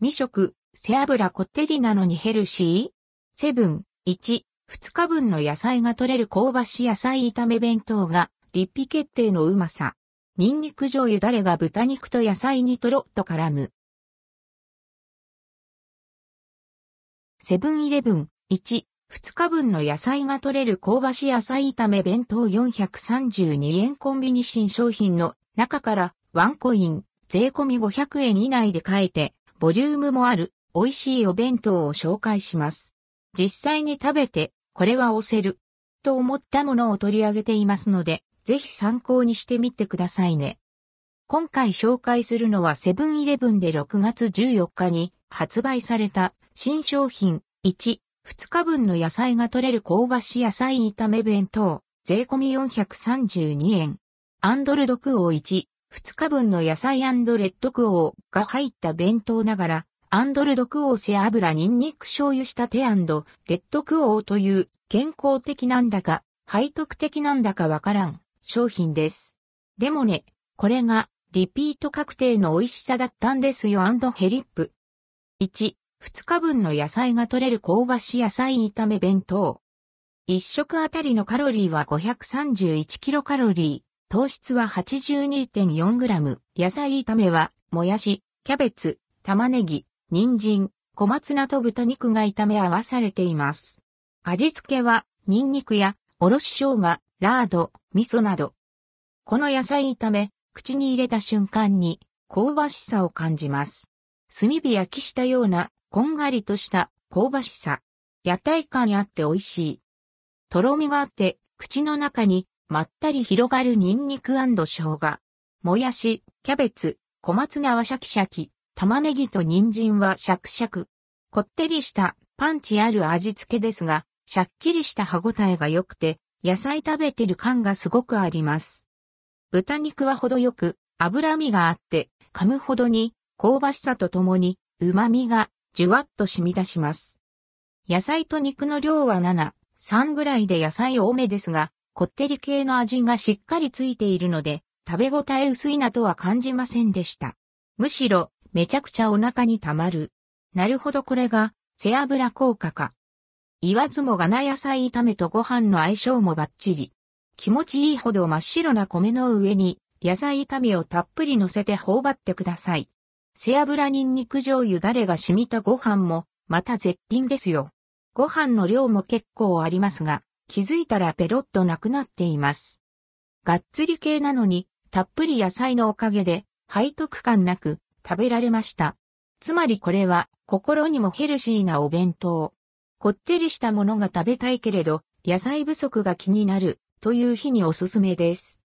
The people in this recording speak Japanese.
未食、背脂こってりなのにヘルシー？セブン、1、2日分の野菜が取れる香ばし野菜炒め弁当が、立秘決定のうまさ。ニンニク醤油だれが豚肉と野菜にとろっと絡む。セブンイレブン、1、2日分の野菜が取れる香ばし野菜炒め弁当432円コンビニ新商品の中からワンコイン、税込み500円以内で買えて、ボリュームもある美味しいお弁当を紹介します。実際に食べて、これは押せる、と思ったものを取り上げていますので、ぜひ参考にしてみてくださいね。今回紹介するのはセブンイレブンで6月14日に発売された新商品1、2日分の野菜が取れる香ばし野菜炒め弁当、税込み432円。アンドルドクオー1、2日分の野菜レッドクオーが入った弁当ながら、アンドルドクオー背脂ニンニク醤油仕立てレッドクオーという健康的なんだか背徳的なんだかわからん商品です。でもね、これがリピート確定の美味しさだったんですよヘリップ。1、2日分の野菜が取れる香ばし野菜炒め弁当。1食あたりのカロリーは531キロカロリー、糖質は82.4グラム、野菜炒めは、もやし、キャベツ、玉ねぎ、人参、小松菜と豚肉が炒め合わされています。味付けは、ニンニクや、おろし生姜、ラード、味噌など。この野菜炒め、口に入れた瞬間に、香ばしさを感じます。炭火焼きしたような、こんがりとした香ばしさ。屋台感あって美味しい。とろみがあって、口の中にまったり広がるニンニク生姜。もやし、キャベツ、小松菜はシャキシャキ。玉ねぎと人参はシャクシャク。こってりしたパンチある味付けですが、シャッキリした歯ごたえが良くて、野菜食べてる感がすごくあります。豚肉は程よく脂身があって、噛むほどに香ばしさとともに旨味がじゅわっと染み出します。野菜と肉の量は7、3ぐらいで野菜多めですが、こってり系の味がしっかりついているので、食べ応え薄いなとは感じませんでした。むしろ、めちゃくちゃお腹に溜まる。なるほどこれが、背脂効果か。言わずもがな野菜炒めとご飯の相性もバッチリ。気持ちいいほど真っ白な米の上に、野菜炒めをたっぷり乗せて頬張ってください。背脂ニンニク醤油だれが染みたご飯も、また絶品ですよ。ご飯の量も結構ありますが、気づいたらペロッとなくなっています。がっつり系なのに、たっぷり野菜のおかげで、背徳感なく、食べられました。つまりこれは心にもヘルシーなお弁当。こってりしたものが食べたいけれど野菜不足が気になるという日におすすめです。